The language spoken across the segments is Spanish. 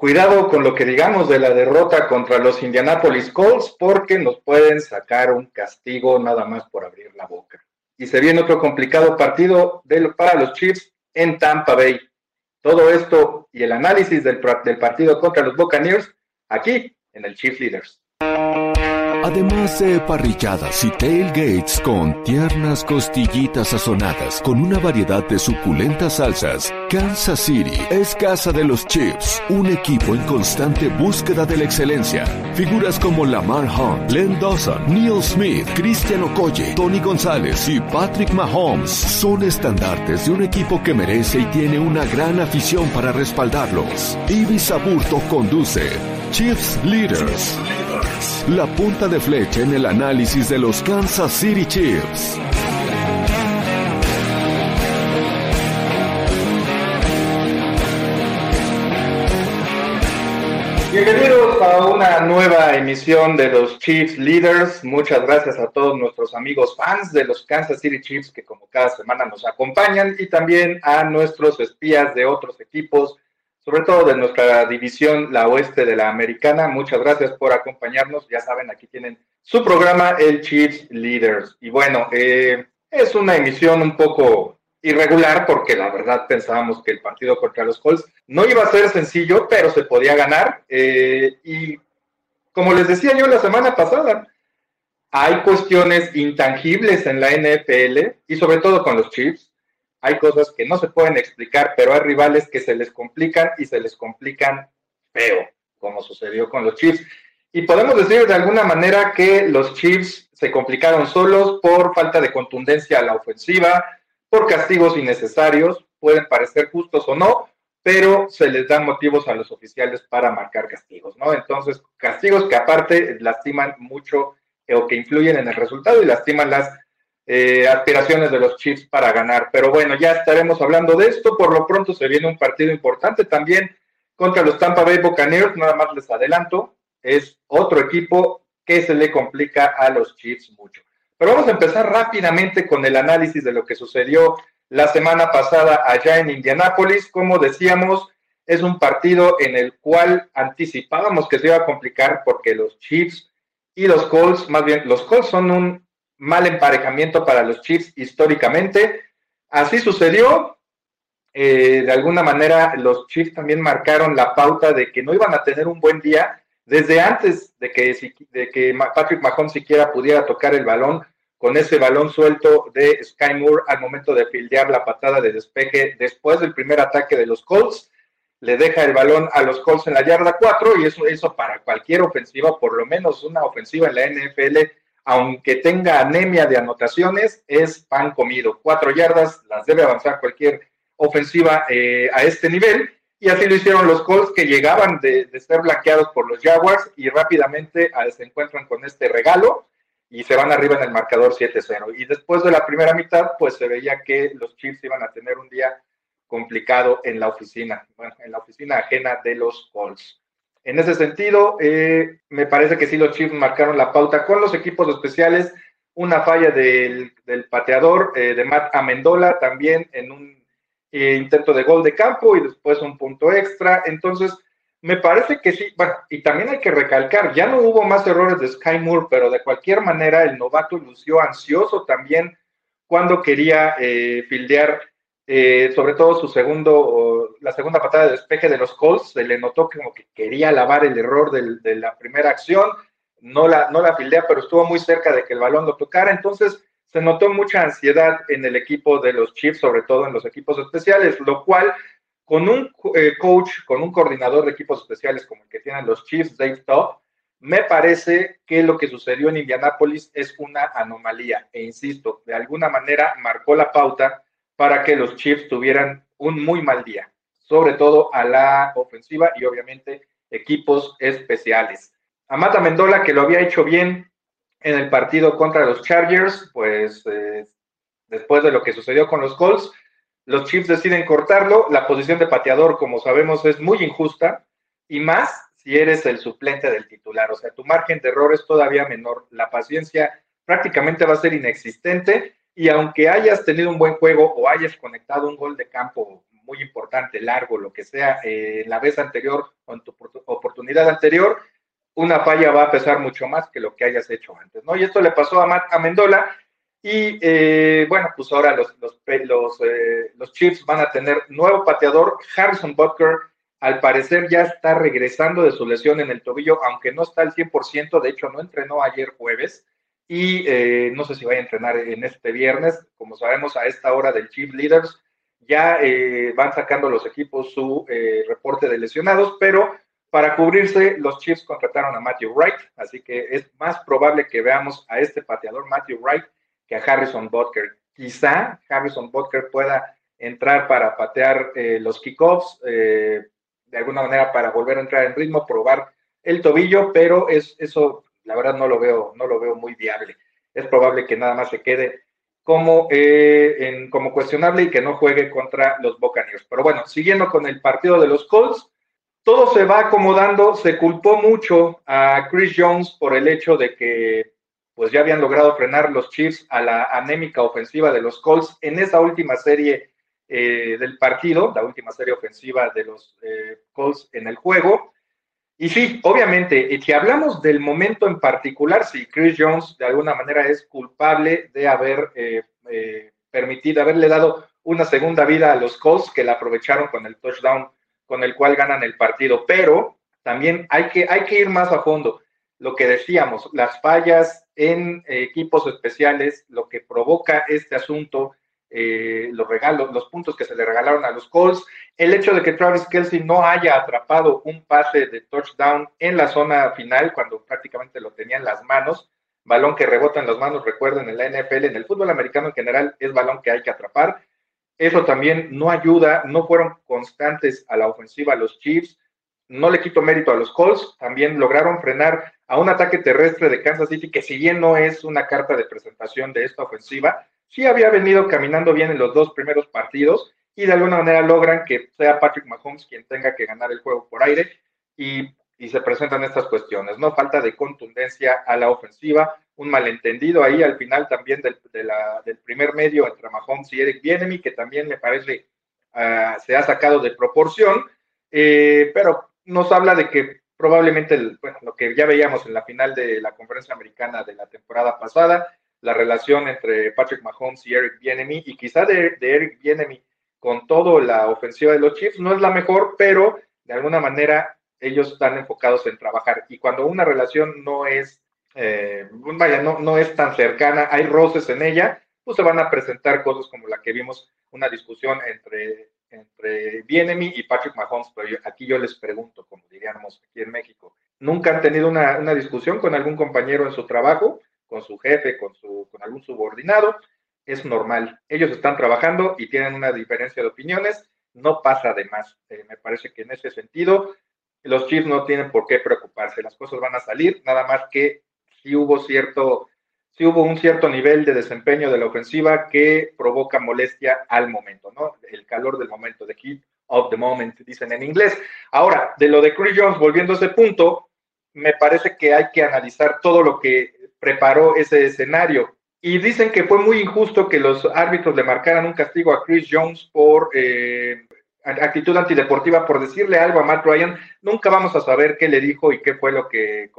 cuidado con lo que digamos de la derrota contra los Indianapolis Colts, porque nos pueden sacar un castigo nada más por abrir la boca. Y se viene otro complicado partido para los Chiefs en Tampa Bay. Todo esto y el análisis del, partido contra los Buccaneers aquí en el Chief Leaders. Además de parrilladas y tailgates con tiernas costillitas sazonadas con una variedad de suculentas salsas, Kansas City es casa de los Chiefs, un equipo en constante búsqueda de la excelencia. Figuras como Lamar Hunt, Len Dawson, Neil Smith, Christian Okoye, Tony González y Patrick Mahomes son estandartes de un equipo que merece y tiene una gran afición para respaldarlos. Ibis Aburto conduce Chiefs Leaders. La punta de flecha en el análisis de los Kansas City Chiefs. Bienvenidos a una nueva emisión de los Chiefs Leaders. Muchas gracias a todos nuestros amigos fans de los Kansas City Chiefs que como cada semana nos acompañan y también a nuestros espías de otros equipos sobre todo de nuestra división, la oeste de la americana. Muchas gracias por acompañarnos. Ya saben, aquí tienen su programa, el Chiefs Leaders. Y bueno, eh, es una emisión un poco irregular porque la verdad pensábamos que el partido contra los Colts no iba a ser sencillo, pero se podía ganar. Eh, y como les decía yo la semana pasada, hay cuestiones intangibles en la NFL y sobre todo con los Chiefs hay cosas que no se pueden explicar, pero hay rivales que se les complican y se les complican feo, como sucedió con los Chiefs. Y podemos decir de alguna manera que los Chiefs se complicaron solos por falta de contundencia a la ofensiva, por castigos innecesarios, pueden parecer justos o no, pero se les dan motivos a los oficiales para marcar castigos, ¿no? Entonces, castigos que aparte lastiman mucho o que influyen en el resultado y lastiman las eh, aspiraciones de los Chiefs para ganar. Pero bueno, ya estaremos hablando de esto. Por lo pronto se viene un partido importante también contra los Tampa Bay Buccaneers. Nada más les adelanto, es otro equipo que se le complica a los Chiefs mucho. Pero vamos a empezar rápidamente con el análisis de lo que sucedió la semana pasada allá en Indianápolis. Como decíamos, es un partido en el cual anticipábamos que se iba a complicar porque los Chiefs y los Colts, más bien los Colts son un mal emparejamiento para los Chiefs históricamente. Así sucedió. Eh, de alguna manera, los Chiefs también marcaron la pauta de que no iban a tener un buen día desde antes de que, Patrick Mahomes siquiera pudiera tocar el balón con ese balón suelto de Sky Moore al momento de fildear la patada de despeje después del primer ataque de los Colts. Le deja el balón a los Colts en la yarda 4 y eso, eso para cualquier ofensiva, por lo menos una ofensiva en la NFL, aunque tenga anemia de anotaciones, es pan comido. Cuatro yardas las debe avanzar cualquier ofensiva eh, a este nivel. Y así lo hicieron los Colts que llegaban de, ser blanqueados por los Jaguars y rápidamente ah, se encuentran con este regalo y se van arriba en el marcador 7-0. Y después de la primera mitad, pues se veía que los Chiefs iban a tener un día complicado en la oficina, en la oficina ajena de los Colts. En ese sentido, eh, me parece que sí los Chiefs marcaron la pauta con los equipos especiales, una falla del, pateador eh, de Matt Amendola también en un eh, intento de gol de campo y después un punto extra. Entonces, me parece que sí, bueno, y también hay que recalcar, ya no hubo más errores de Sky Moore, pero de cualquier manera el novato lució ansioso también quería fildear eh, sobre todo su segundo, la segunda patada de despeje de los Colts, se le notó como que quería lavar el error de la primera acción, no la, no la fildea, pero estuvo muy cerca de que el balón lo tocara, entonces se notó mucha ansiedad en el equipo de los Chiefs, sobre todo en los equipos especiales, lo cual con un eh, coach, con un coordinador de equipos especiales como el que tienen los Chiefs, Dave Top, me parece que lo que sucedió en Indianápolis es una anomalía, e insisto, de alguna manera marcó la pauta para que los Chiefs tuvieran un muy mal día, sobre todo a la ofensiva y obviamente equipos especiales. Amata Mendola, que lo había hecho bien en el partido contra los Chargers, pues eh, después de lo que sucedió con los Colts, los Chiefs deciden cortarlo. La posición de pateador, como sabemos, es muy injusta y más si eres el suplente del titular. O sea, tu margen de error es todavía menor. La paciencia prácticamente va a ser inexistente y aunque hayas tenido un buen juego o hayas conectado un gol de campo muy importante, largo, lo que sea, eh, la vez anterior o en tu oportunidad anterior, una falla va a pesar mucho más que lo que hayas hecho antes, ¿no? Y esto le pasó a, Matt Amendola y eh, bueno, pues ahora los, los, los, eh, los, Chiefs van a tener nuevo pateador, Harrison Butker, al parecer ya está regresando de su lesión en el tobillo, aunque no está al 100%, de hecho no entrenó ayer jueves y eh, no sé si va a entrenar en este viernes, como sabemos a esta hora del Chief Leaders, ya van sacando los equipos su reporte de lesionados, pero para cubrirse, los Chiefs contrataron a Matthew Wright, así que es más probable que veamos a este pateador Matthew Wright que a Harrison Butker. Quizá Harrison Butker pueda entrar para patear eh, los kickoffs, eh, de alguna manera para volver a entrar en ritmo, probar el tobillo, pero es, eso la verdad no lo veo, no lo veo muy viable. Es probable que nada más se quede como, eh, como cuestionable y que no juegue contra los Buccaneers. Pero bueno, siguiendo con el partido de los Colts, todo se va acomodando. Se culpó mucho a Chris Jones por el hecho de que pues ya habían logrado frenar los Chiefs a la anémica ofensiva de los Colts en esa última serie eh, del partido, la última serie ofensiva de los eh, Colts en el juego. Y sí, obviamente, si hablamos del momento en particular, si Chris Jones de alguna manera es culpable de haber eh, permitido, haberle dado una segunda vida a los Colts que la aprovecharon con el touchdown con el cual ganan el partido, pero también hay que, hay que ir más a fondo. Lo que decíamos, las fallas en equipos especiales, lo que provoca este asunto, eh, los regalos, los puntos que se le regalaron a los Colts, el hecho de que Travis Kelsey no haya atrapado un pase de touchdown en la zona final cuando prácticamente lo tenía en las manos, balón que rebota en las manos, recuerden, en la NFL, en el fútbol americano en general, es balón que hay que atrapar. Eso también no ayuda, no fueron constantes a la ofensiva los Chiefs. No le quito mérito a los Colts, también lograron frenar a un ataque terrestre de Kansas City, que si bien no es una carta de presentación de esta ofensiva, sí había venido caminando bien en los dos primeros partidos y de alguna manera logran que sea Patrick Mahomes quien tenga que ganar el juego por aire y, se presentan estas cuestiones, ¿no? Falta de contundencia a la ofensiva, un malentendido ahí al final también del, primer medio entre Mahomes y Eric Bienemy, que también me parece uh, se ha sacado de proporción, eh, pero nos habla de que probablemente lo que ya veíamos en la final de la conferencia americana de la temporada pasada, la relación entre Patrick Mahomes y Eric Bienemy, y quizá de, Eric Bienemy con toda la ofensiva de los Chiefs, no es la mejor, pero de alguna manera ellos están enfocados en trabajar. Y cuando una relación no es, eh, vaya, no, no es tan cercana, hay roces en ella, pues se van a presentar cosas como la que vimos, una discusión entre entre Bienemy y Patrick Mahomes, pero aquí yo les pregunto, como diríamos aquí en México, ¿nunca han tenido una, discusión con algún compañero en su trabajo, con su jefe, con, su, algún subordinado? Es normal. Ellos están trabajando y tienen una diferencia de opiniones, no pasa de más. Eh, me parece que en ese sentido los Chiefs no tienen por qué preocuparse, las cosas van a salir, nada más que si hubo cierto sí hubo un cierto nivel de desempeño de la ofensiva que provoca molestia al momento, ¿no? El calor del momento, the heat of the moment, dicen en inglés. Ahora, de lo de Chris Jones, volviendo a ese punto, me parece que hay que analizar todo lo que preparó ese escenario. Y dicen que fue muy injusto que los árbitros le marcaran un castigo a Chris Jones por eh, actitud antideportiva, por decirle algo a Matt Ryan. Nunca vamos a saber qué le dijo y qué fue lo que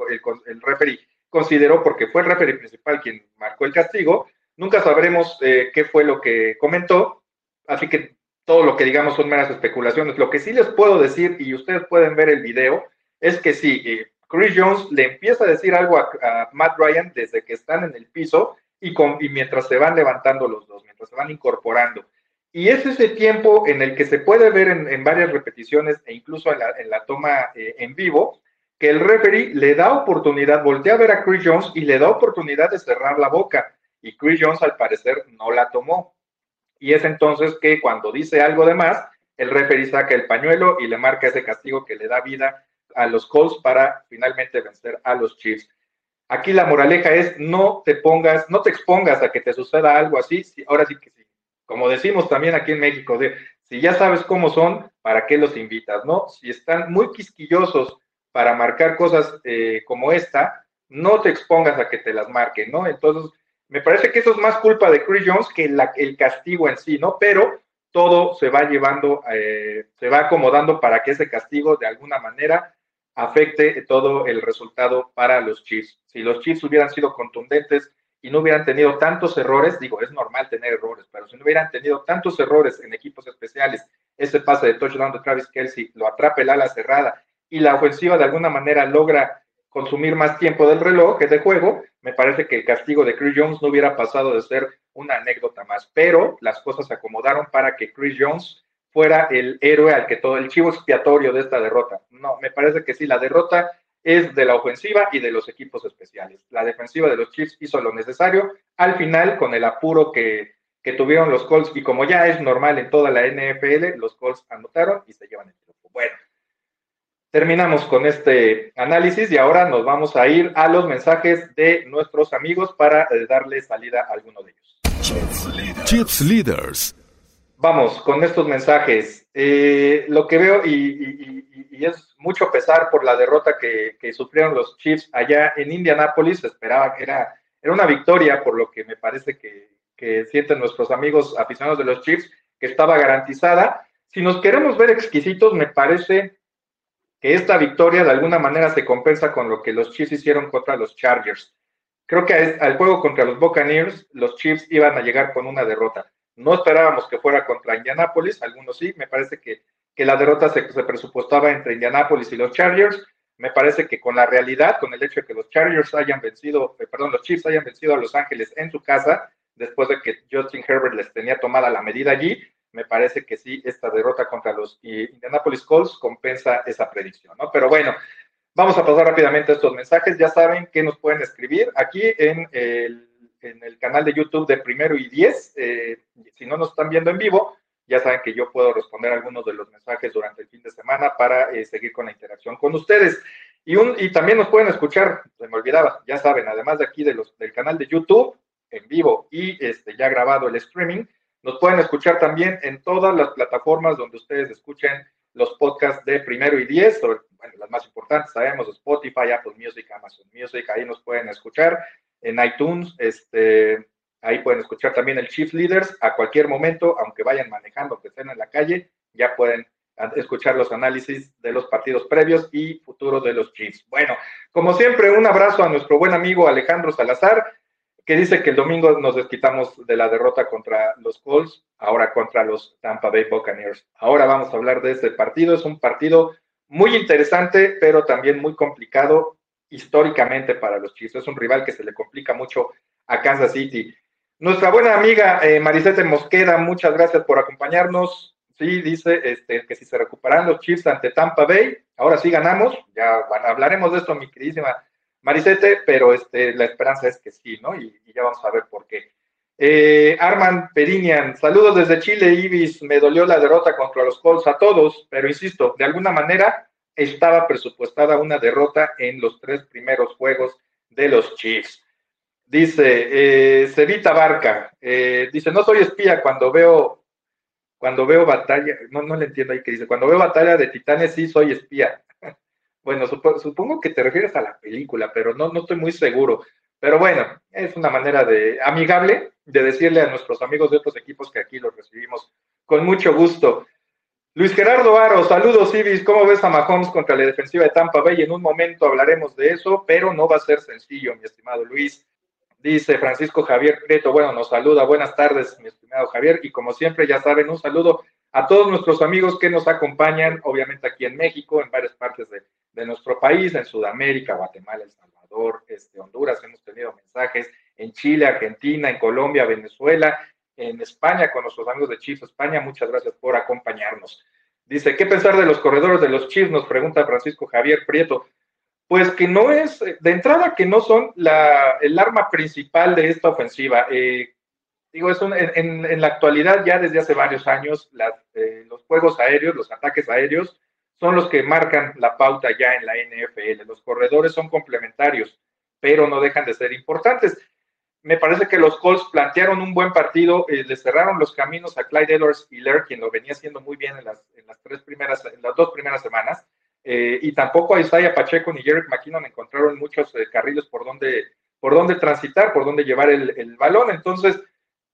el, referee consideró, porque fue el referee principal quien marcó el castigo, nunca sabremos eh, qué fue lo que comentó, así que todo lo que digamos son meras especulaciones. Lo que sí les puedo decir, y ustedes pueden ver el video, es que sí, eh, Chris Jones le empieza a decir algo a, Matt Ryan desde que están en el piso y, mientras se van levantando los dos, mientras se van incorporando. Y es ese tiempo en el que se puede ver en, varias repeticiones e incluso en la, en la toma eh, en vivo, que el referee le da oportunidad, voltea a ver a Chris Jones y le da oportunidad de cerrar la boca. Y Chris Jones al parecer no la tomó. Y es entonces que cuando dice algo de más, el referee saca el pañuelo y le marca ese castigo que le da vida a los Colts para finalmente vencer a los Chiefs. Aquí la moraleja es no te pongas, no te expongas a que te suceda algo así. ahora sí que sí. Como decimos también aquí en México, de, si ya sabes cómo son, ¿para qué los invitas? ¿No? Si están muy quisquillosos para marcar cosas eh, como esta, no te expongas a que te las marquen, ¿no? Entonces, me parece que eso es más culpa de Chris Jones que el castigo en sí, ¿no? Pero todo se va llevando, eh, se va acomodando para que ese castigo de alguna manera afecte todo el resultado para los Chiefs. Si los Chiefs hubieran sido contundentes y no hubieran tenido tantos errores, digo, es normal tener errores, pero si no hubieran tenido tantos errores en equipos especiales, ese pase de touchdown de Travis Kelsey lo atrapa el ala cerrada y la ofensiva de alguna manera logra consumir más tiempo del reloj que de juego, me parece que el castigo de Chris Jones no hubiera pasado de ser una anécdota más, pero las cosas se acomodaron para que Chris Jones fuera el héroe al que todo el chivo expiatorio de esta derrota. No, me parece que sí, la derrota es de la ofensiva y de los equipos especiales. La defensiva de los Chiefs hizo lo necesario al final con el apuro que, que tuvieron los Colts y como ya es normal en toda la NFL, los Colts anotaron y se llevan el triunfo. Bueno, terminamos con este análisis y ahora nos vamos a ir a los mensajes de nuestros amigos para eh, darle salida a alguno de ellos. Chiefs Leaders. Vamos con estos mensajes. Eh, lo que veo, y, es mucho pesar por la derrota que, sufrieron los Chiefs allá en Indianápolis, esperaba que era, era una victoria, por lo que me parece que, que sienten nuestros amigos aficionados de los Chiefs, que estaba garantizada. Si nos queremos ver exquisitos, me parece que esta victoria de alguna manera se compensa con lo que los Chiefs hicieron contra los Chargers. Creo que al juego contra los Buccaneers, los Chiefs iban a llegar con una derrota. No esperábamos que fuera contra Indianapolis, algunos sí, me parece que, que la derrota se, presupuestaba entre Indianapolis y los Chargers. Me parece que con la realidad, con el hecho de que los Chargers hayan vencido, eh, perdón, los Chiefs hayan vencido a Los Ángeles en su casa, después de que Justin Herbert les tenía tomada la medida allí, me parece que sí, esta derrota contra los Indianapolis Colts compensa esa predicción, ¿no? Pero bueno, vamos a pasar rápidamente a estos mensajes. Ya saben que nos pueden escribir aquí en el, en el canal de YouTube de Primero y Diez. Eh, si no nos están viendo en vivo, ya saben que yo puedo responder algunos de los mensajes durante el fin de semana para eh, seguir con la interacción con ustedes. Y, un, y también nos pueden escuchar, se me olvidaba, ya saben, además de aquí de los, del canal de YouTube en vivo y este, ya grabado el streaming, nos pueden escuchar también en todas las plataformas donde ustedes escuchen los podcasts de primero y diez, bueno, las más importantes, sabemos, Spotify, Apple Music, Amazon Music, ahí nos pueden escuchar, en iTunes, este, ahí pueden escuchar también el Chief Leaders a cualquier momento, aunque vayan manejando, que estén en la calle, ya pueden escuchar los análisis de los partidos previos y futuros de los Chiefs. Bueno, como siempre, un abrazo a nuestro buen amigo Alejandro Salazar que dice que el domingo nos desquitamos de la derrota contra los Colts, ahora contra los Tampa Bay Buccaneers. Ahora vamos a hablar de este partido. Es un partido muy interesante, pero también muy complicado históricamente para los Chiefs. Es un rival que se le complica mucho a Kansas City. Nuestra buena amiga eh, Mosqueda, muchas gracias por acompañarnos. Sí, dice este, que si se recuperan los Chiefs ante Tampa Bay, ahora sí ganamos. Ya hablaremos de esto, mi queridísima Marisete, pero este, la esperanza es que sí, ¿no? Y, ya vamos a ver por qué. Eh, Arman Perinian, saludos desde Chile, Ibis. Me dolió la derrota contra los Colts a todos, pero insisto, de alguna manera estaba presupuestada una derrota en los tres primeros juegos de los Chiefs. Dice eh, Cevita Barca, eh, dice, no soy espía cuando veo, cuando veo batalla, no, no le entiendo ahí que dice, cuando veo batalla de titanes sí soy espía. Bueno, supongo que te refieres a la película, pero no, no estoy muy seguro. Pero bueno, es una manera de amigable de decirle a nuestros amigos de otros equipos que aquí los recibimos con mucho gusto. Luis Gerardo Aro, saludos Ibis, ¿cómo ves a Mahomes contra la defensiva de Tampa Bay? En un momento hablaremos de eso, pero no va a ser sencillo, mi estimado Luis. Dice Francisco Javier Prieto, bueno, nos saluda, buenas tardes, mi estimado Javier, y como siempre, ya saben, un saludo a todos nuestros amigos que nos acompañan, obviamente aquí en México, en varias partes de, de nuestro país, en Sudamérica, Guatemala, El Salvador, este, Honduras, hemos tenido mensajes en Chile, Argentina, en Colombia, Venezuela, en España, con nuestros amigos de Chiefs España. Muchas gracias por acompañarnos. Dice, ¿qué pensar de los corredores de los Chiefs? Nos pregunta Francisco Javier Prieto. Pues que no es, de entrada, que no son la, el arma principal de esta ofensiva. Eh, digo, es en, en, la actualidad, ya desde hace varios años, eh, los juegos aéreos, los ataques aéreos, son los que marcan la pauta ya en la NFL. Los corredores son complementarios, pero no dejan de ser importantes. Me parece que los Colts plantearon un buen partido, eh, le cerraron los caminos a Clyde Edwards Hiller, quien lo venía haciendo muy bien en las, en las tres primeras, en las dos primeras semanas, eh, y tampoco a Isaiah Pacheco ni Jerick McKinnon encontraron muchos eh, carriles por donde, por donde transitar, por donde llevar el, el balón. Entonces,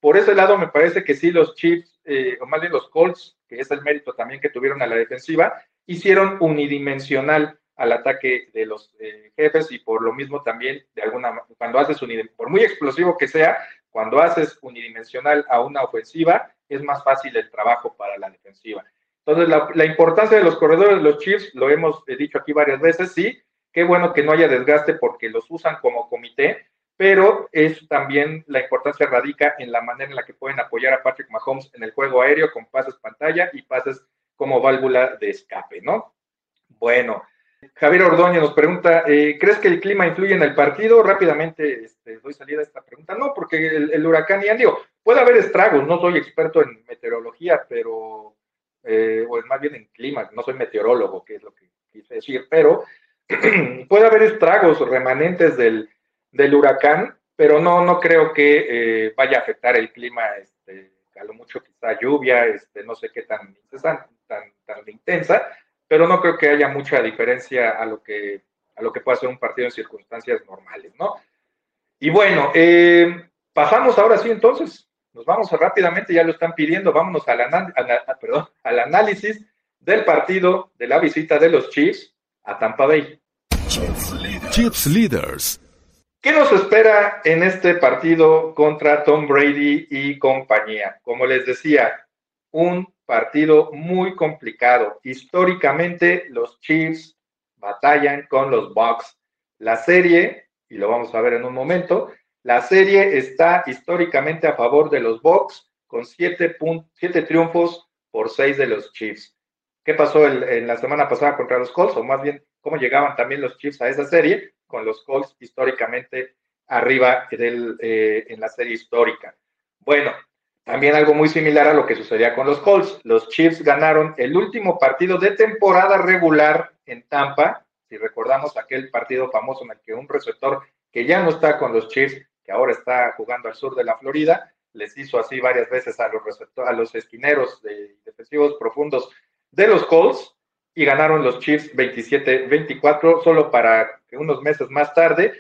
por ese lado me parece que sí, los Chiefs o más bien los Colts, que es el mérito también que tuvieron a la defensiva, hicieron unidimensional al ataque de los jefes y por lo mismo también, de alguna cuando haces unidimensional, por muy explosivo que sea, cuando haces unidimensional a una ofensiva, es más fácil el trabajo para la defensiva. Entonces, la, importancia de los corredores de los Chiefs, lo hemos dicho aquí varias veces, sí, qué bueno que no haya desgaste porque los usan como comité, pero es también la importancia radica en la manera en la que pueden apoyar a Patrick Mahomes en el juego aéreo con pases pantalla y pases como válvula de escape, ¿no? Bueno, Javier Ordóñez nos pregunta, eh, ¿crees que el clima influye en el partido? Rápidamente este, doy salida a esta pregunta. No, porque el, huracán, y digo, puede haber estragos, no soy experto en meteorología, pero, eh, o más bien en clima, no soy meteorólogo, que es lo que quise decir, pero puede haber estragos remanentes del, del huracán, pero no, no creo que eh, vaya a afectar el clima, este, a lo mucho quizá lluvia, este, no sé qué tan, tan, tan, tan intensa, pero no creo que haya mucha diferencia a lo que, a lo que pueda ser un partido en circunstancias normales, ¿no? Y bueno, eh, pasamos ahora sí entonces, nos vamos rápidamente, ya lo están pidiendo, vámonos al, perdón, al análisis del partido de la visita de los Chiefs a Tampa Bay. Chiefs Leaders. ¿Qué nos espera en este partido contra Tom Brady y compañía? Como les decía, un partido muy complicado. Históricamente, los Chiefs batallan con los Bucks. La serie, y lo vamos a ver en un momento, la serie está históricamente a favor de los Bucks con siete, triunfos por seis de los Chiefs. ¿Qué pasó en la semana pasada contra los Colts? O más bien, ¿cómo llegaban también los Chiefs a esa serie? Con los Colts históricamente arriba eh, en la serie histórica. Bueno, también algo muy similar a lo que sucedía con los Colts. Los Chiefs ganaron el último partido de temporada regular en Tampa. Si recordamos aquel partido famoso en el que un receptor que ya no está con los Chiefs, que ahora está jugando al sur de la Florida, les hizo así varias veces a los, a los esquineros de defensivos profundos de los Colts y ganaron los Chiefs 27-24, solo para que unos meses más tarde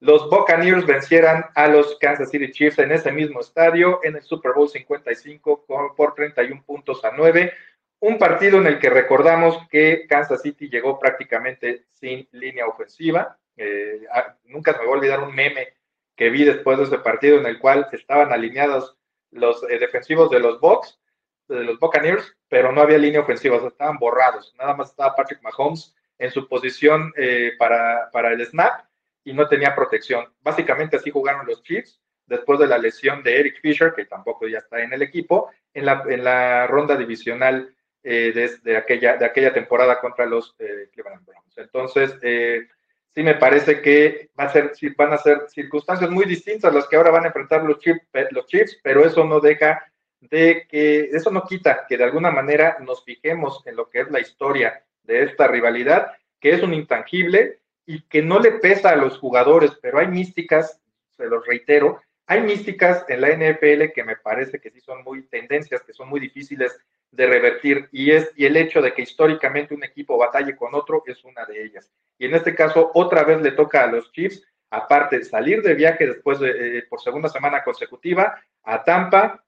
los Buccaneers vencieran a los Kansas City Chiefs en ese mismo estadio en el Super Bowl 55 por 31 puntos a 9. Un partido en el que recordamos que Kansas City llegó prácticamente sin línea ofensiva. Eh, ah, nunca me voy a olvidar un meme que vi después de ese partido en el cual estaban alineados los eh, defensivos de los Bucks, de los Buccaneers, pero no había línea ofensiva, estaban borrados. Nada más estaba Patrick Mahomes en su posición eh, para, para el snap y no tenía protección. Básicamente así jugaron los Chiefs después de la lesión de Eric Fisher, que tampoco ya está en el equipo, en la, en la ronda divisional eh, de, aquella, de aquella temporada contra los eh, Cleveland Browns. Entonces, eh, sí me parece que va a ser, van a ser circunstancias muy distintas las que ahora van a enfrentar los Chiefs, los Chiefs, pero eso no deja de que, eso no quita que de alguna manera nos fijemos en lo que es la historia de esta rivalidad, que es un intangible, y que no le pesa a los jugadores, pero hay místicas, se los reitero, hay místicas en la NFL que me parece que sí son muy tendencias, que son muy difíciles de revertir y es y el hecho de que históricamente un equipo batalle con otro es una de ellas. Y en este caso otra vez le toca a los Chiefs aparte salir de viaje después de eh, por segunda semana consecutiva a Tampa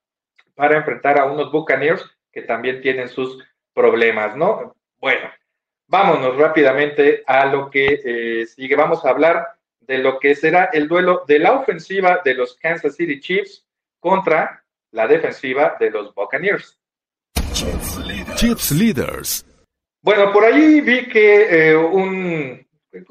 para enfrentar a unos Buccaneers que también tienen sus problemas, ¿no? Bueno, vámonos rápidamente a lo que eh, sigue. Vamos a hablar de lo que será el duelo de la ofensiva de los Kansas City Chiefs contra la defensiva de los Buccaneers. Chiefs Leaders. Bueno, por ahí vi que eh, un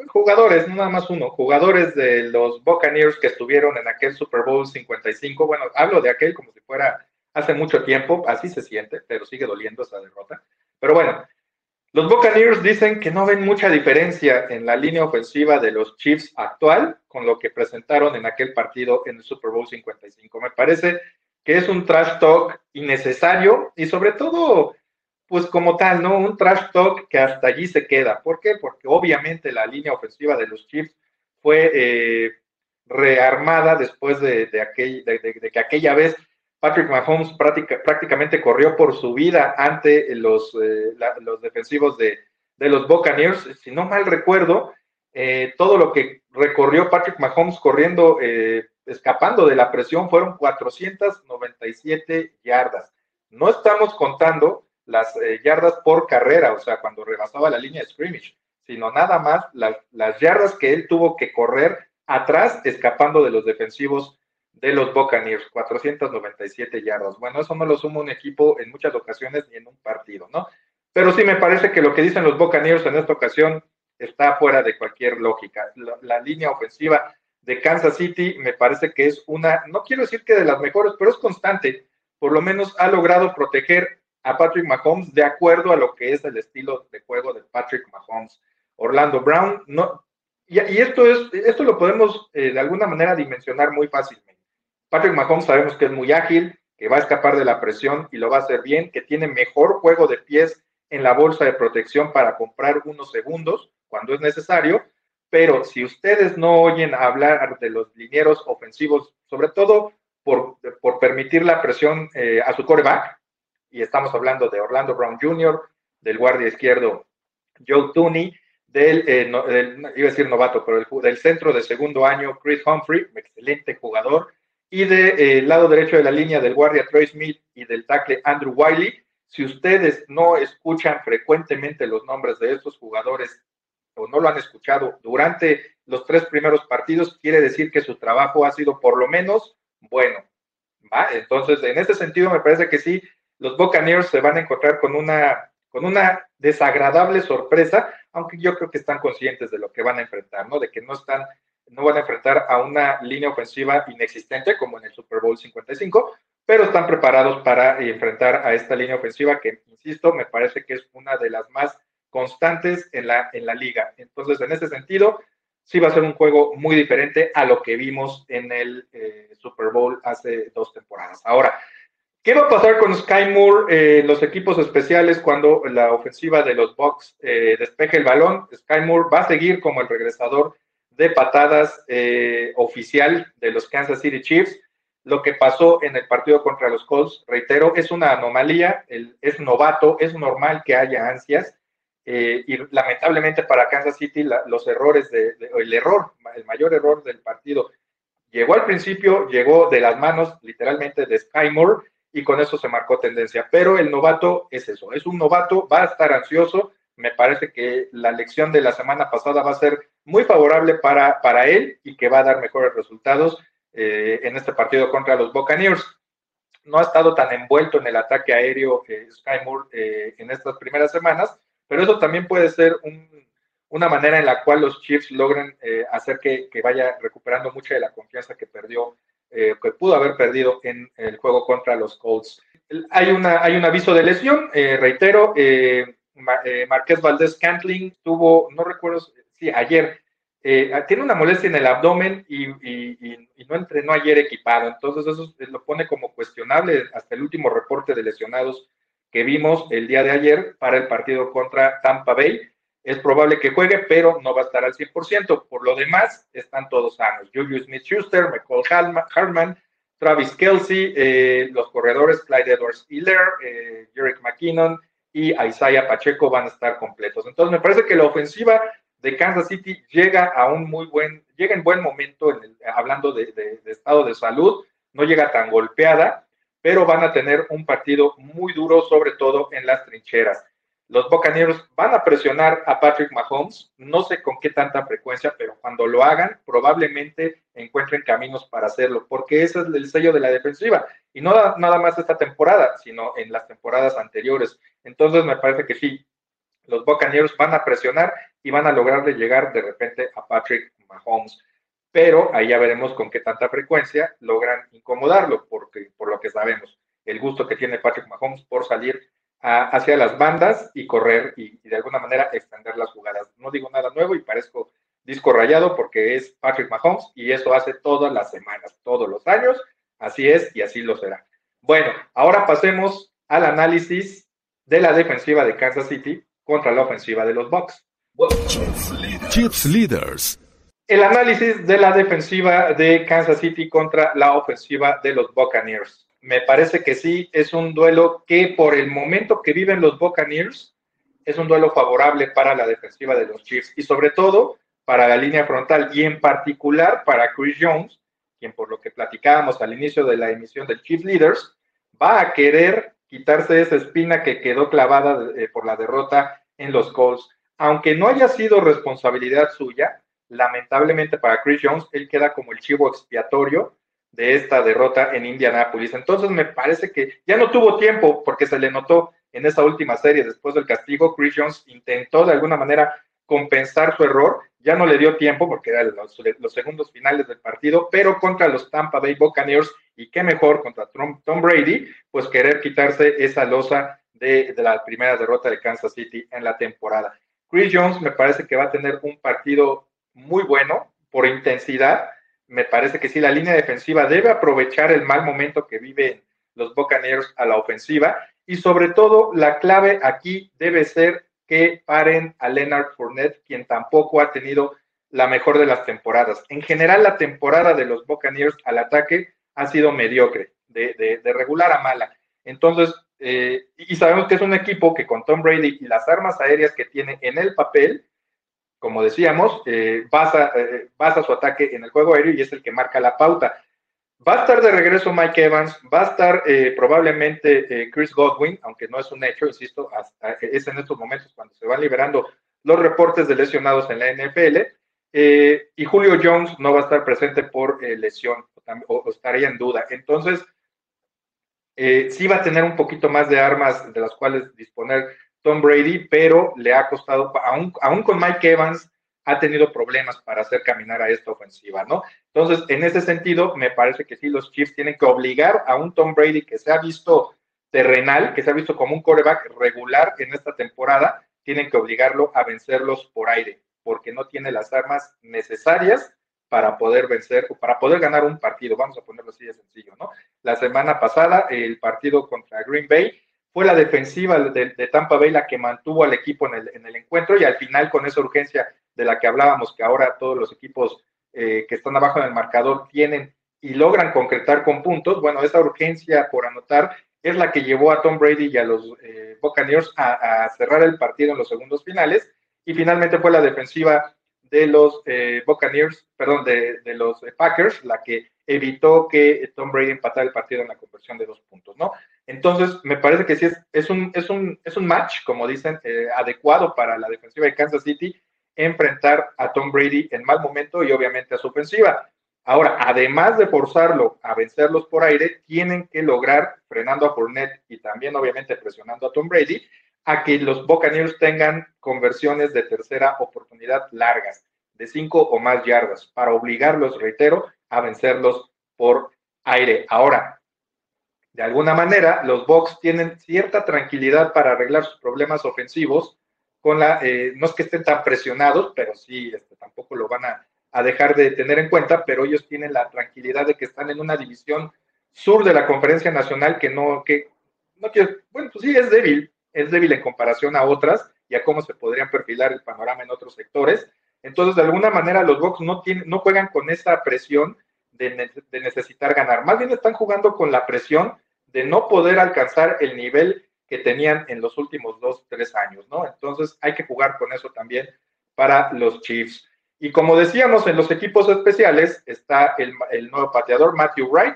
jugadores, nada más uno, jugadores de los Buccaneers que estuvieron en aquel Super Bowl 55, bueno, hablo de aquel como si fuera hace mucho tiempo, así se siente, pero sigue doliendo esa derrota. Pero bueno, los Buccaneers dicen que no ven mucha diferencia en la línea ofensiva de los Chiefs actual con lo que presentaron en aquel partido en el Super Bowl 55. Me parece que es un trash talk innecesario y sobre todo, pues como tal, ¿no? Un trash talk que hasta allí se queda. ¿Por qué? Porque obviamente la línea ofensiva de los Chiefs fue eh, rearmada después de, de que aquella vez Patrick Mahomes prácticamente corrió por su vida ante los, eh, los defensivos de, los Buccaneers. Si no mal recuerdo, eh, todo lo que recorrió Patrick Mahomes corriendo, eh, escapando de la presión, fueron 497 yardas. No estamos contando las yardas por carrera, o sea, cuando rebasaba la línea de scrimmage, sino nada más las, las yardas que él tuvo que correr atrás, escapando de los defensivos de los Buccaneers, 497 yardas. Bueno, eso no lo suma un equipo en muchas ocasiones ni en un partido, ¿no? Pero sí me parece que lo que dicen los Buccaneers en esta ocasión está fuera de cualquier lógica. La, línea ofensiva de Kansas City me parece que es una, no quiero decir que de las mejores, pero es constante. Por lo menos ha logrado proteger a Patrick Mahomes de acuerdo a lo que es el estilo de juego de Patrick Mahomes. Orlando Brown, no, y, esto, es, esto lo podemos eh, de alguna manera dimensionar muy fácilmente. Patrick Mahomes sabemos que es muy ágil, que va a escapar de la presión y lo va a hacer bien, que tiene mejor juego de pies en la bolsa de protección para comprar unos segundos cuando es necesario, pero si ustedes no oyen hablar de los linieros ofensivos, sobre todo por, permitir la presión eh, a su coreback, y estamos hablando de Orlando Brown Jr., del guardia izquierdo Joe Tooney, del, eh, iba a decir novato, pero del, centro de segundo año Chris Humphrey, excelente jugador, y del eh, lado derecho de la línea del guardia Troy Smith y del tackle Andrew Wiley. Si ustedes no escuchan frecuentemente los nombres de estos jugadores o no lo han escuchado durante los tres primeros partidos, quiere decir que su trabajo ha sido por lo menos bueno. ¿va? Entonces, en este sentido, me parece que sí, los Buccaneers se van a encontrar con una, con una desagradable sorpresa, aunque yo creo que están conscientes de lo que van a enfrentar, ¿no? De que no están no van a enfrentar a una línea ofensiva inexistente como en el Super Bowl 55, pero están preparados para enfrentar a esta línea ofensiva que, insisto, me parece que es una de las más constantes en la, en la liga. Entonces, en ese sentido, sí va a ser un juego muy diferente a lo que vimos en el eh, Super Bowl hace dos temporadas. Ahora, ¿qué va a pasar con Sky Moore, eh, los equipos especiales, cuando la ofensiva de los Bucks eh, despeje el balón? Sky Moore va a seguir como el regresador de patadas eh, oficial de los Kansas City Chiefs. Lo que pasó en el partido contra los Colts, reitero, es una anomalía, es novato, es normal que haya ansias. Eh, y lamentablemente para Kansas City los errores, de, el error, el mayor error del partido, llegó al principio, llegó de las manos literalmente de Sky Moore y con eso se marcó tendencia. Pero el novato es eso, es un novato, va a estar ansioso. Me parece que la lección de la semana pasada va a ser muy favorable para, para él y que va a dar mejores resultados eh, en este partido contra los Buccaneers. No ha estado tan envuelto en el ataque aéreo eh, Sky Moore eh, en estas primeras semanas, pero eso también puede ser una manera en la cual los Chiefs logren hacer que, que, vaya recuperando mucha de la confianza que perdió, que pudo haber perdido en el juego contra los Colts. Hay, una, hay un aviso de lesión, reitero, Marqués Valdés Cantling tuvo, no recuerdo sí, ayer, eh, tiene una molestia en el abdomen y, no entrenó ayer equipado. Entonces eso lo pone como cuestionable hasta el último reporte de lesionados que vimos el día de ayer para el partido contra Tampa Bay. Es probable que juegue, pero no va a estar al 100%. Por lo demás, están todos sanos. Julius Smith-Schuster, Michael Harman, Travis Kelsey, eh, los corredores Clyde Edwards-Hiller, eh, McKinnon y Isaiah Pacheco van a estar completos. Entonces me parece que la ofensiva de Kansas City llega a un muy buen, llega en buen momento, en hablando de, estado de salud, no llega tan golpeada, pero van a tener un partido muy duro, sobre todo en las trincheras. Los Buccaneers van a presionar a Patrick Mahomes, no sé con qué tanta frecuencia, pero cuando lo hagan, probablemente encuentren caminos para hacerlo, porque ese es el sello de la defensiva. Y no nada más esta temporada, sino en las temporadas anteriores. Entonces me parece que sí, los Buccaneers van a presionar y van a lograrle llegar de repente a Patrick Mahomes. Pero ahí ya veremos con qué tanta frecuencia logran incomodarlo, porque por lo que sabemos, el gusto que tiene Patrick Mahomes por salir hacia las bandas y correr y, de alguna manera extender las jugadas. No digo nada nuevo y parezco disco rayado porque es Patrick Mahomes y eso hace todas las semanas, todos los años. Así es y así lo será. Bueno, ahora pasemos al análisis de la defensiva de Kansas City contra la ofensiva de los Bucks. Chiefs Leaders. El análisis de la defensiva de Kansas City contra la ofensiva de los Buccaneers. Me parece que sí, es un duelo que por el momento que viven los Buccaneers es un duelo favorable para la defensiva de los Chiefs y sobre todo para la línea frontal y en particular para Chris Jones, quien por lo que platicábamos al inicio de la emisión del Chiefs Leaders, va a querer quitarse esa espina que quedó clavada eh, por la derrota en los Colts. Aunque no haya sido responsabilidad suya, lamentablemente para Chris Jones, él queda como el chivo expiatorio de esta derrota en Indianápolis. Entonces me parece que ya no tuvo tiempo porque se le notó en esa última serie después del castigo. Chris Jones intentó de alguna manera compensar su error, ya no le dio tiempo porque eran los, segundos finales del partido, pero contra los Tampa Bay Buccaneers y qué mejor contra Tom, Brady, pues querer quitarse esa losa de, de la primera derrota de Kansas City en la temporada. Chris Jones me parece que va a tener un partido muy bueno por intensidad. Me parece que sí, la línea defensiva debe aprovechar el mal momento que viven los Buccaneers a la ofensiva y sobre todo la clave aquí debe ser que paren a Leonard Fournette, quien tampoco ha tenido la mejor de las temporadas. En general, la temporada de los Buccaneers al ataque ha sido mediocre, de, regular a mala. Entonces, eh, y sabemos que es un equipo que con Tom Brady y las armas aéreas que tiene en el papel, como decíamos, eh, basa, eh, basa su ataque en el juego aéreo y es el que marca la pauta. Va a estar de regreso Mike Evans, va a estar eh, probablemente Chris Godwin, aunque no es un hecho, insisto, es en estos momentos cuando se van liberando los reportes de lesionados en la NFL. y Julio Jones no va a estar presente por lesión o, estaría en duda. Entonces, sí va a tener un poquito más de armas de las cuales disponer Tom Brady, pero le ha costado, aún, aún con Mike Evans, ha tenido problemas para hacer caminar a esta ofensiva, ¿no? Entonces, en ese sentido, me parece que sí, los Chiefs tienen que obligar a un Tom Brady que se ha visto terrenal, que se ha visto como un coreback regular en esta temporada, tienen que obligarlo a vencerlos por aire, porque no tiene las armas necesarias para poder vencer o para poder ganar un partido. Vamos a ponerlo así de sencillo, ¿no? La semana pasada, el partido contra Green Bay, fue la defensiva de, Tampa Bay la que mantuvo al equipo en el, encuentro y al final con esa urgencia de la que hablábamos, que ahora todos los equipos eh, que están abajo en el marcador tienen y logran concretar con puntos, bueno, esa urgencia por anotar es la que llevó a Tom Brady y a los eh, Buccaneers a, cerrar el partido en los segundos finales y finalmente fue la defensiva de los eh, Buccaneers, perdón, de, de los Packers, la que evitó que Tom Brady empatara el partido en la conversión de dos puntos, ¿no? Entonces, me parece que sí es, es, un, es, un, es un match, como dicen, adecuado para la defensiva de Kansas City enfrentar a Tom Brady en mal momento y obviamente a su ofensiva. Ahora, además de forzarlo a vencerlos por aire, tienen que lograr, frenando a Fournette y también obviamente presionando a Tom Brady, a que los Buccaneers tengan conversiones de tercera oportunidad largas, de cinco o más yardas, para obligarlos, reitero, a vencerlos por aire. Ahora, de alguna manera, los Bucks tienen cierta tranquilidad para arreglar sus problemas ofensivos, con la, eh, no es que estén tan presionados, pero sí, este, tampoco lo van a, dejar de tener en cuenta, pero ellos tienen la tranquilidad de que están en una división sur de la conferencia nacional que no, que, no quiere, bueno, pues sí, es débil, es débil en comparación a otras y a cómo se podrían perfilar el panorama en otros sectores. Entonces, de alguna manera, los Bucks no, tienen, no juegan con esa presión de, necesitar ganar. Más bien están jugando con la presión de no poder alcanzar el nivel que tenían en los últimos dos, tres años, ¿no? Entonces hay que jugar con eso también para los Chiefs. Y como decíamos, en los equipos especiales está el, nuevo pateador Matthew Wright.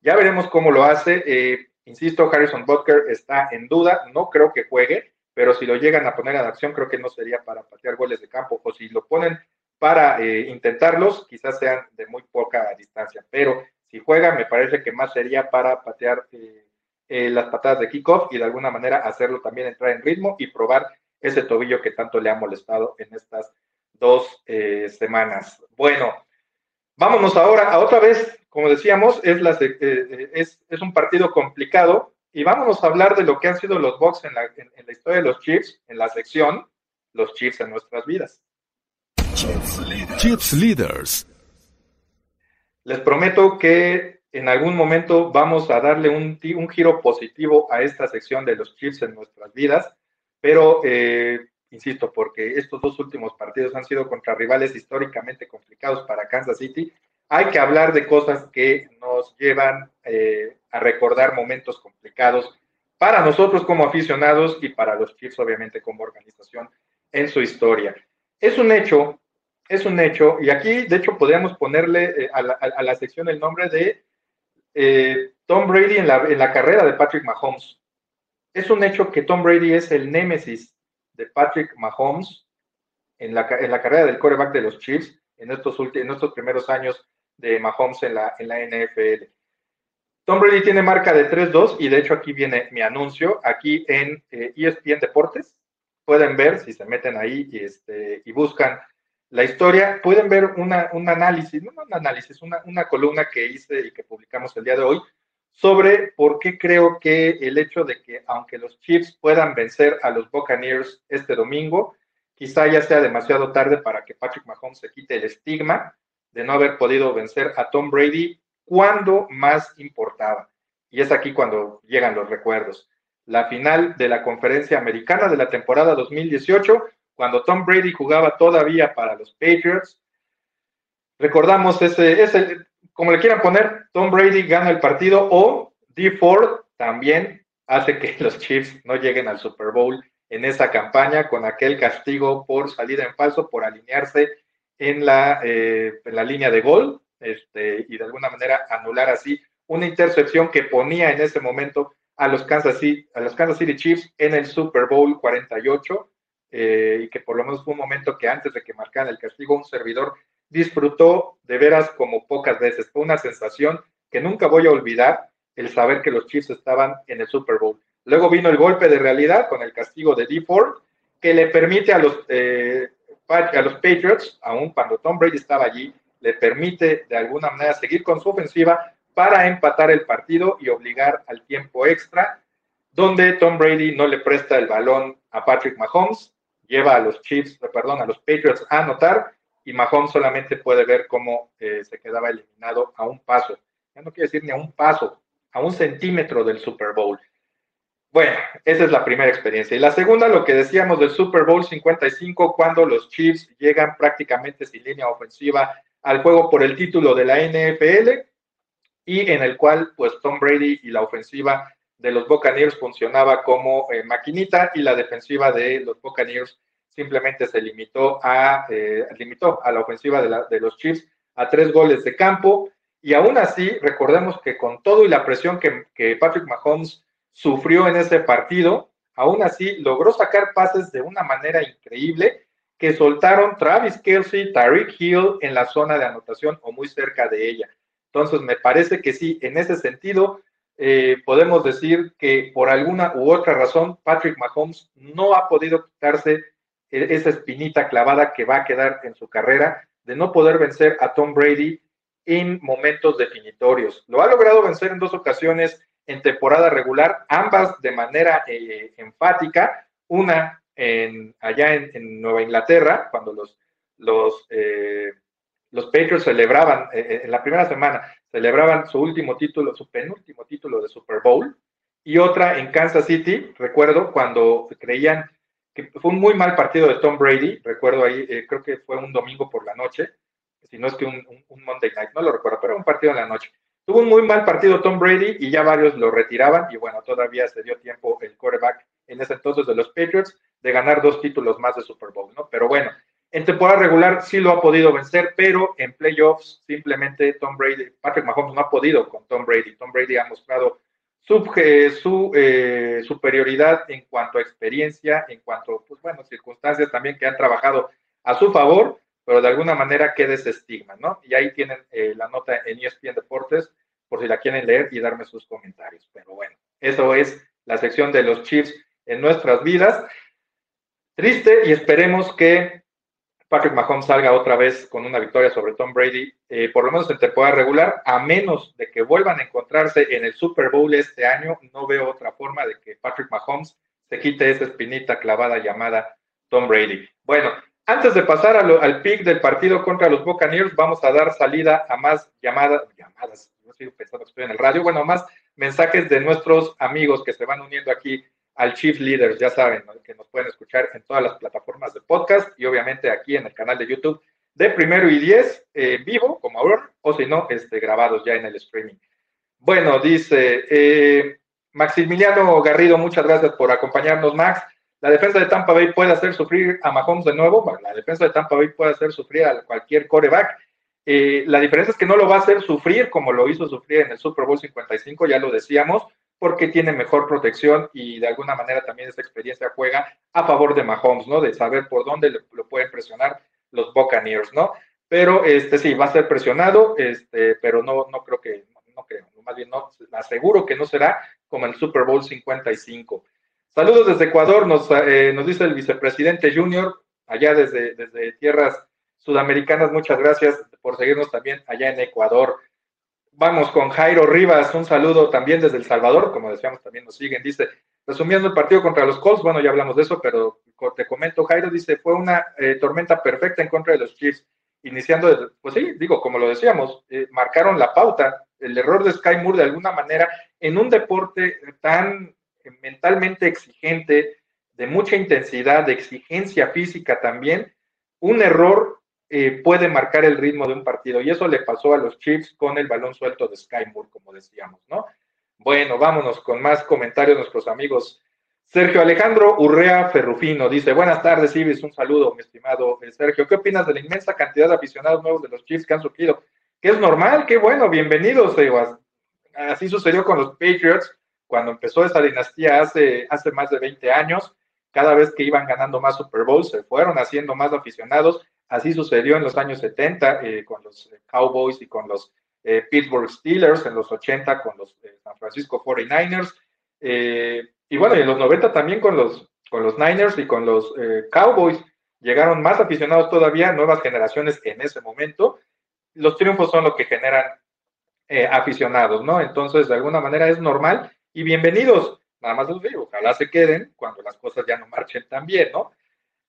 Ya veremos cómo lo hace. Eh, insisto, Harrison Butker está en duda. No creo que juegue, pero si lo llegan a poner en acción, creo que no sería para patear goles de campo. O si lo ponen para eh, intentarlos, quizás sean de muy poca distancia, pero si juega, me parece que más sería para patear eh, eh, las patadas de kickoff y de alguna manera hacerlo también entrar en ritmo y probar ese tobillo que tanto le ha molestado en estas dos semanas. Bueno, vámonos ahora a otra vez, como decíamos, es, es, es, un partido complicado y vámonos a hablar de lo que han sido los Bucks en la, en la historia de los Chiefs, en la sección Los Chiefs en nuestras vidas. Chips Leaders. Les prometo que en algún momento vamos a darle un, giro positivo a esta sección de los chips en nuestras vidas, pero eh, insisto, porque estos dos últimos partidos han sido contra rivales históricamente complicados para Kansas City, hay que hablar de cosas que nos llevan eh, a recordar momentos complicados para nosotros como aficionados y para los Chiefs, obviamente, como organización en su historia. Es un hecho es un hecho, y aquí de hecho podríamos ponerle eh, a, la, sección el nombre de eh, Tom Brady en la, carrera de Patrick Mahomes. es un hecho que Tom Brady es el némesis de Patrick Mahomes en la, en la carrera del quarterback de los Chiefs en estos, en estos primeros años de Mahomes en la, en la NFL. Tom Brady tiene marca de 3-2 y de hecho aquí viene mi anuncio, aquí en ESPN eh, e Deportes. Pueden ver, si se meten ahí y, este, y buscan la historia, pueden ver una, un análisis, no un análisis, una, una columna que hice y que publicamos el día de hoy sobre por qué creo que el hecho de que aunque los Chiefs puedan vencer a los Buccaneers este domingo, quizá ya sea demasiado tarde para que Patrick Mahomes se quite el estigma de no haber podido vencer a Tom Brady cuando más importaba. Y es aquí cuando llegan los recuerdos. La final de la conferencia americana de la temporada 2018, cuando Tom Brady jugaba todavía para los Patriots. Recordamos ese, ese como le quieran poner, Tom Brady gana el partido o D. Ford también hace que los Chiefs no lleguen al Super Bowl en esa campaña con aquel castigo por salida en falso, por alinearse en la, eh, en la línea de gol este, y de alguna manera anular así una intercepción que ponía en ese momento a los Kansas City, a los Kansas City Chiefs en el Super Bowl 48 eh, y que por lo menos fue un momento que antes de que marcaran el castigo un servidor disfrutó de veras como pocas veces. Fue una sensación que nunca voy a olvidar el saber que los Chiefs estaban en el Super Bowl. Luego vino el golpe de realidad con el castigo de D. Ford, que le permite a los, eh, a los Patriots, aun cuando Tom Brady estaba allí, le permite de alguna manera seguir con su ofensiva para empatar el partido y obligar al tiempo extra, donde Tom Brady no le presta el balón a Patrick Mahomes, lleva a los Chiefs, perdón, a los Patriots a anotar y Mahomes solamente puede ver cómo eh, se quedaba eliminado a un paso. Ya no quiere decir ni a un paso, a un centímetro del Super Bowl. Bueno, esa es la primera experiencia. Y la segunda, lo que decíamos del Super Bowl 55, cuando los Chiefs llegan prácticamente sin línea ofensiva al juego por el título de la NFL y en el cual pues Tom Brady y la ofensiva de los Buccaneers funcionaba como eh, maquinita y la defensiva de los Buccaneers simplemente se limitó a, eh, limitó a la ofensiva de, los Chiefs a tres goles de campo. Y aún así, recordemos que con todo y la presión que, Patrick Mahomes sufrió en ese partido, aún así logró sacar pases de una manera increíble que soltaron Travis Kelsey, Tariq Hill en la zona de anotación o muy cerca de ella. Entonces, me parece que sí, en ese sentido, eh, podemos decir que por alguna u otra razón, Patrick Mahomes no ha podido quitarse e-, esa espinita clavada que va a quedar en su carrera de no poder vencer a Tom Brady en momentos definitorios. Lo ha logrado vencer en dos ocasiones en temporada regular, ambas de manera eh, enfática, una en, allá en, Nueva Inglaterra, cuando los, los, eh, los Patriots celebraban, eh, en la primera semana, celebraban su último título, su penúltimo título de Super Bowl, y otra en Kansas City, recuerdo, cuando creían que fue un muy mal partido de Tom Brady, recuerdo ahí, eh, creo que fue un domingo por la noche, si no es que un, Monday night, no lo recuerdo, pero un partido en la noche. Tuvo un muy mal partido Tom Brady y ya varios lo retiraban y bueno, todavía se dio tiempo el quarterback en ese entonces de los Patriots de ganar dos títulos más de Super Bowl, ¿no? Pero bueno, en temporada regular sí lo ha podido vencer, pero en playoffs simplemente Tom Brady, Patrick Mahomes no ha podido con Tom Brady. Tom Brady ha mostrado su, eh, superioridad en cuanto a experiencia, en cuanto, pues bueno, circunstancias también que han trabajado a su favor, pero de alguna manera queda ese estigma, ¿no? Y ahí tienen eh, la nota en ESPN Deportes, por si la quieren leer y darme sus comentarios. Pero bueno, eso es la sección de los Chiefs en nuestras vidas. Triste y esperemos que Patrick Mahomes salga otra vez con una victoria sobre Tom Brady, eh, por lo menos en temporada regular, a menos de que vuelvan a encontrarse en el Super Bowl este año, no veo otra forma de que Patrick Mahomes se quite esa espinita clavada llamada Tom Brady. Bueno, antes de pasar al pick del partido contra los Buccaneers, vamos a dar salida a más llamadas, llamadas, no estoy pensando que estoy en el radio, bueno, más mensajes de nuestros amigos que se van uniendo aquí al Chief Leaders, ya saben, que nos pueden escuchar en todas las plataformas de podcast y obviamente aquí en el canal de YouTube de Primero y Diez, eh, vivo, como ahora, o si no, este, grabados ya en el streaming. Bueno, dice eh, Maximiliano Garrido, muchas gracias por acompañarnos, Max. La defensa de Tampa Bay puede hacer sufrir a Mahomes de nuevo. La defensa de Tampa Bay puede hacer sufrir a cualquier coreback. Eh, la diferencia es que no lo va a hacer sufrir como lo hizo sufrir en el Super Bowl 55, ya lo decíamos, porque tiene mejor protección y de alguna manera también esa experiencia juega a favor de Mahomes, ¿no? De saber por dónde lo pueden presionar los Buccaneers, ¿no? Pero este sí, va a ser presionado, este, pero no, no creo que, no creo, más bien no, aseguro que no será como el Super Bowl 55. Saludos desde Ecuador, nos, eh, nos dice el vicepresidente Junior, allá desde, desde tierras sudamericanas, muchas gracias por seguirnos también allá en Ecuador. Vamos con Jairo Rivas, un saludo también desde El Salvador, como decíamos, también nos siguen. Dice, resumiendo el partido contra los Colts, bueno, ya hablamos de eso, pero te comento, Jairo dice, fue una eh, tormenta perfecta en contra de los Chiefs, iniciando, pues sí, digo, como lo decíamos, eh, marcaron la pauta, el error de Sky Moore de alguna manera en un deporte tan mentalmente exigente, de mucha intensidad, de exigencia física también, un error eh, puede marcar el ritmo de un partido. Y eso le pasó a los Chiefs con el balón suelto de Sky Moore, como decíamos, ¿no? Bueno, vámonos con más comentarios nuestros amigos. Sergio Alejandro Urrea Ferrufino dice, buenas tardes, Ibis, un saludo, mi estimado eh, Sergio. ¿Qué opinas de la inmensa cantidad de aficionados nuevos de los Chiefs que han surgido? Que es normal, qué bueno, bienvenidos. Eh, así sucedió con los Patriots cuando empezó esa dinastía hace, hace más de 20 años. Cada vez que iban ganando más Super Bowls, se fueron haciendo más aficionados Así sucedió en los años 70 eh, con los eh, Cowboys y con los eh, Pittsburgh Steelers, en los 80 con los San Francisco 49ers, y bueno, en los 90 también con los, con los Niners y con los Cowboys. Llegaron más aficionados todavía, nuevas generaciones en ese momento. Los triunfos son lo que generan aficionados, ¿no? Entonces, de alguna manera es normal y bienvenidos. Nada más los digo, ojalá se queden cuando las cosas ya no marchen tan bien, ¿no?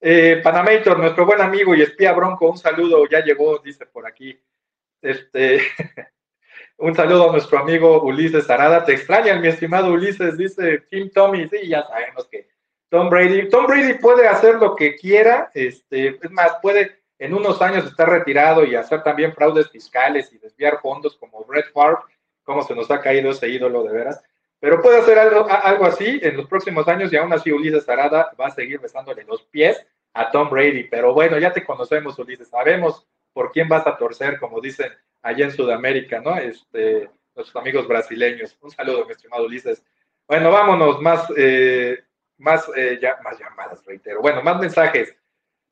Eh, Panamator, nuestro buen amigo y espía bronco, un saludo, ya llegó, dice por aquí. Este, un saludo a nuestro amigo Ulises Arada. Te extrañan, mi estimado Ulises, dice Tim Tommy. Sí, ya sabemos que Tom Brady, Tom Brady puede hacer lo que quiera, este, es más, puede en unos años estar retirado y hacer también fraudes fiscales y desviar fondos como Brett Favre, como se nos ha caído ese ídolo de veras. Pero puede hacer algo, algo así en los próximos años y aún así Ulises Arada va a seguir besándole los pies a Tom Brady. Pero bueno, ya te conocemos, Ulises, sabemos por quién vas a torcer, como dicen allá en Sudamérica, ¿no? Este, nuestros amigos brasileños. Un saludo, mi estimado Ulises. Bueno, vámonos, más, eh, más, eh, ya, más llamadas, reitero. Bueno, más mensajes.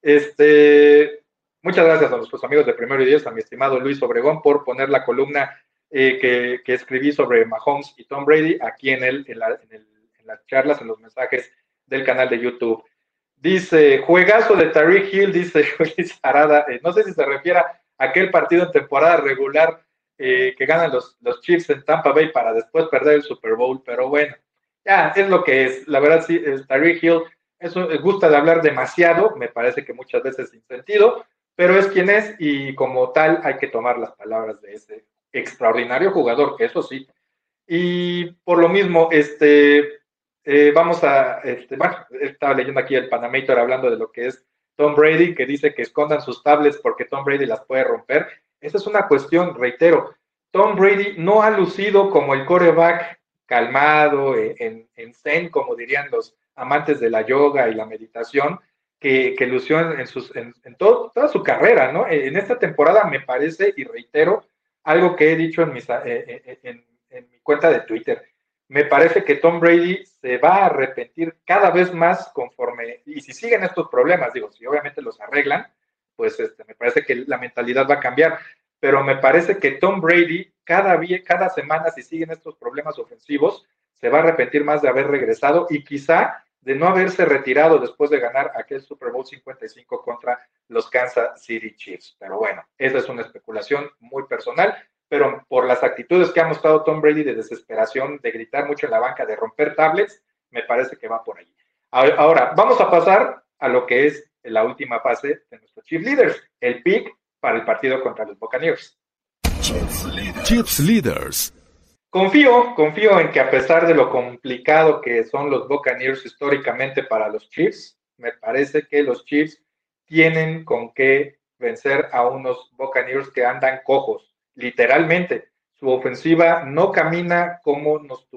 Este, muchas gracias a nuestros amigos de Primero y Diez, a mi estimado Luis Obregón, por poner la columna eh, que, escribí sobre Mahomes y Tom Brady aquí en, el, en, las charlas, en los mensajes del canal de YouTube. Dice, juegazo de Tariq Hill, dice Luis Arada. Eh, no sé si se refiere a aquel partido en temporada regular eh, que ganan los, los Chiefs en Tampa Bay para después perder el Super Bowl, pero bueno, ya es lo que es. La verdad, sí, Tariq Hill eso, gusta de hablar demasiado, me parece que muchas veces sin sentido, pero es quien es y como tal hay que tomar las palabras de ese extraordinario jugador, eso sí. Y por lo mismo, este, eh, vamos a, este, bueno, estaba leyendo aquí el Panamator hablando de lo que es Tom Brady, que dice que escondan sus tablets porque Tom Brady las puede romper. Esa es una cuestión, reitero, Tom Brady no ha lucido como el coreback calmado, eh, en, en zen, como dirían los amantes de la yoga y la meditación, que, que lució en, sus, en, toda su carrera, ¿no? En esta temporada me parece, y reitero, algo que he dicho en, mis, eh, en mi cuenta de Twitter, me parece que Tom Brady se va a arrepentir cada vez más conforme, y si siguen estos problemas, digo, si obviamente los arreglan, pues este, me parece que la mentalidad va a cambiar, pero me parece que Tom Brady cada, cada semana, si siguen estos problemas ofensivos, se va a arrepentir más de haber regresado y quizá de no haberse retirado después de ganar aquel Super Bowl 55 contra los Kansas City Chiefs. Pero bueno, esa es una especulación muy personal pero por las actitudes que ha mostrado Tom Brady de desesperación, de gritar mucho en la banca, de romper tablets, me parece que va por ahí. Ahora, vamos a pasar a lo que es la última fase de nuestros Chief Leaders, el pick para el partido contra los Buccaneers. Chiefs Leaders. Confío, confío en que a pesar de lo complicado que son los Buccaneers históricamente para los Chiefs, me parece que los Chiefs tienen con qué vencer a unos Buccaneers que andan cojos literalmente. Su ofensiva no camina como nos,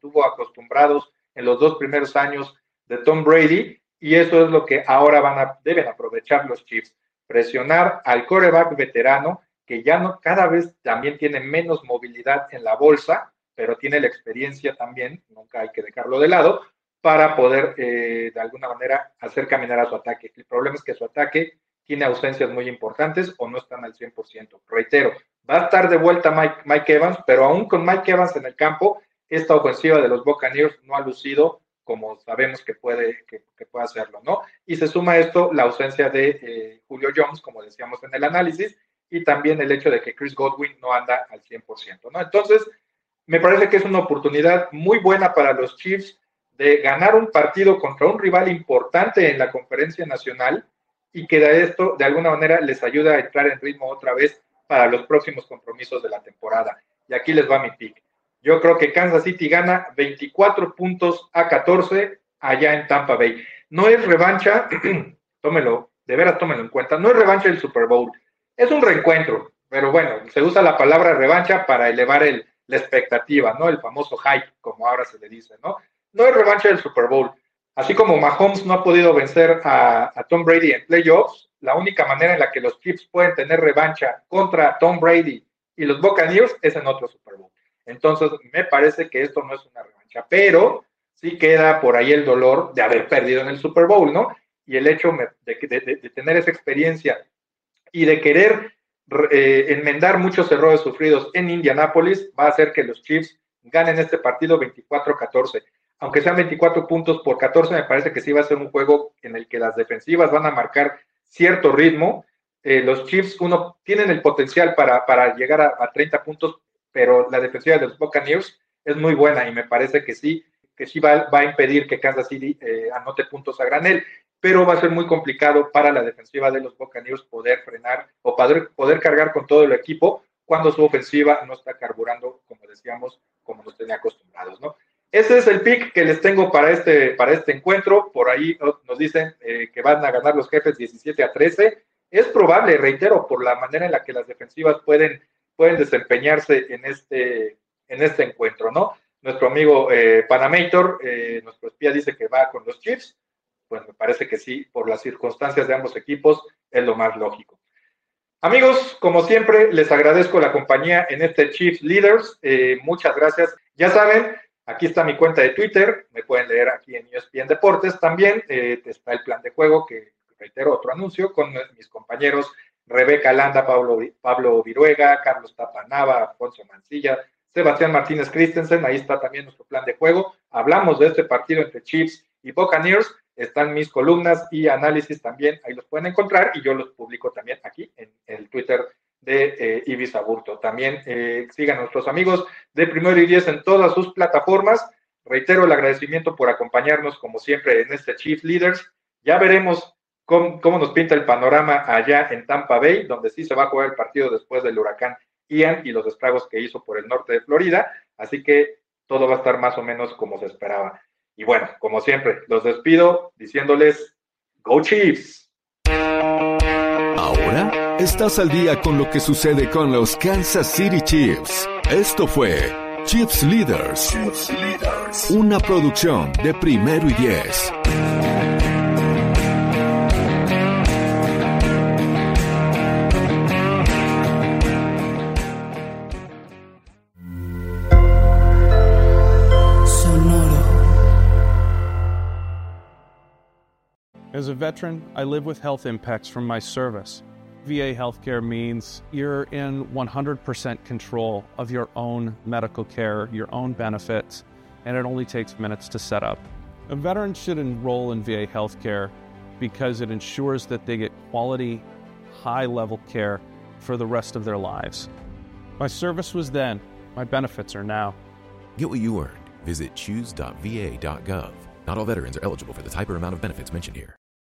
tuvo acostumbrados en los dos primeros años de Tom Brady y eso es lo que ahora van a, deben aprovechar los Chiefs, presionar al coreback veterano que ya no cada vez también tiene menos movilidad en la bolsa pero tiene la experiencia también, nunca hay que dejarlo de lado, para poder eh, de alguna manera hacer caminar a su ataque. El problema es que su ataque tiene ausencias muy importantes o no están al 100%. Reitero, va a estar de vuelta Mike, Mike Evans, pero aún con Mike Evans en el campo, esta ofensiva de los Buccaneers no ha lucido como sabemos que puede, que, puede hacerlo, ¿no? Y se suma a esto la ausencia de eh, Julio Jones, como decíamos en el análisis, y también el hecho de que Chris Godwin no anda al 100%, ¿no? Entonces, me parece que es una oportunidad muy buena para los Chiefs de ganar un partido contra un rival importante en la conferencia nacional y que de esto, de alguna manera, les ayuda a entrar en ritmo otra vez para los próximos compromisos de la temporada. Y aquí les va mi pick. Yo creo que Kansas City gana 24 puntos a 14 allá en Tampa Bay. No es revancha, tómelo, de veras tómelo en cuenta, no es revancha del Super Bowl, es un reencuentro, pero bueno, se usa la palabra revancha para elevar el, la expectativa, ¿no? El famoso hype, como ahora se le dice, ¿no? No es revancha del Super Bowl. Así como Mahomes no ha podido vencer a, a Tom Brady en playoffs, la única manera en la que los Chiefs pueden tener revancha contra Tom Brady y los Buccaneers es en otro Super Bowl. Entonces, me parece que esto no es una revancha, pero sí queda por ahí el dolor de haber perdido en el Super Bowl, ¿no? Y el hecho de, tener esa experiencia y de querer eh, enmendar muchos errores sufridos en Indianápolis va a hacer que los Chiefs ganen este partido 24-14. Aunque sean 24 puntos por 14, me parece que sí va a ser un juego en el que las defensivas van a marcar cierto ritmo. Eh, los Chiefs, uno, tienen el potencial para, para llegar a, a 30 puntos, pero la defensiva de los Buccaneers es muy buena y me parece que sí, que sí va, a impedir que Kansas City eh, anote puntos a granel, pero va a ser muy complicado para la defensiva de los Buccaneers poder frenar o poder, poder cargar con todo el equipo cuando su ofensiva no está carburando, como decíamos, como nos tenía acostumbrados, ¿no? Ese es el pick que les tengo para este, para este encuentro. Por ahí nos dicen eh, que van a ganar los jefes 17 a 13. Es probable, reitero, por la manera en la que las defensivas pueden pueden desempeñarse en este, en este encuentro, ¿no? Nuestro amigo eh, Panamator, eh, nuestro espía, dice que va con los Chiefs. Pues me parece que sí, por las circunstancias de ambos equipos, es lo más lógico. Amigos, como siempre, les agradezco la compañía en este Chiefs Leaders. Eh, muchas gracias. Ya saben, aquí está mi cuenta de Twitter. Me pueden leer aquí en ESPN Deportes. También está el plan de juego, que reitero otro anuncio, con mis compañeros Rebeca Landa, Pablo, Pablo Viruega, Carlos Tapanava, Alfonso Mancilla, Sebastián Martínez Christensen, ahí está también nuestro plan de juego. Hablamos de este partido entre Chiefs y Buccaneers, están mis columnas y análisis también, ahí los pueden encontrar y yo los publico también aquí en el Twitter de eh, Ibis Aburto. También eh, sigan a nuestros amigos de Primero y Diez en todas sus plataformas. Reitero el agradecimiento por acompañarnos como siempre en este Chiefs Leaders. Ya veremos cómo, nos pinta el panorama allá en Tampa Bay, donde sí se va a jugar el partido después del huracán Ian y los estragos que hizo por el norte de Florida. Así que todo va a estar más o menos como se esperaba. Y bueno, como siempre, los despido diciéndoles, Go Chiefs. Ahora estás al día con lo que sucede con los Kansas City Chiefs. Esto fue Chiefs Leaders, Chiefs Leaders. una producción de primero y diez. As a veteran, I live with health impacts from my service. VA healthcare means you're in 100% control of your own medical care, your own benefits, and it only takes minutes to set up. A veteran should enroll in VA healthcare because it ensures that they get quality, high level care for the rest of their lives. My service was then, my benefits are now. Get what you earned. Visit choose.va.gov. Not all veterans are eligible for the type or amount of benefits mentioned here.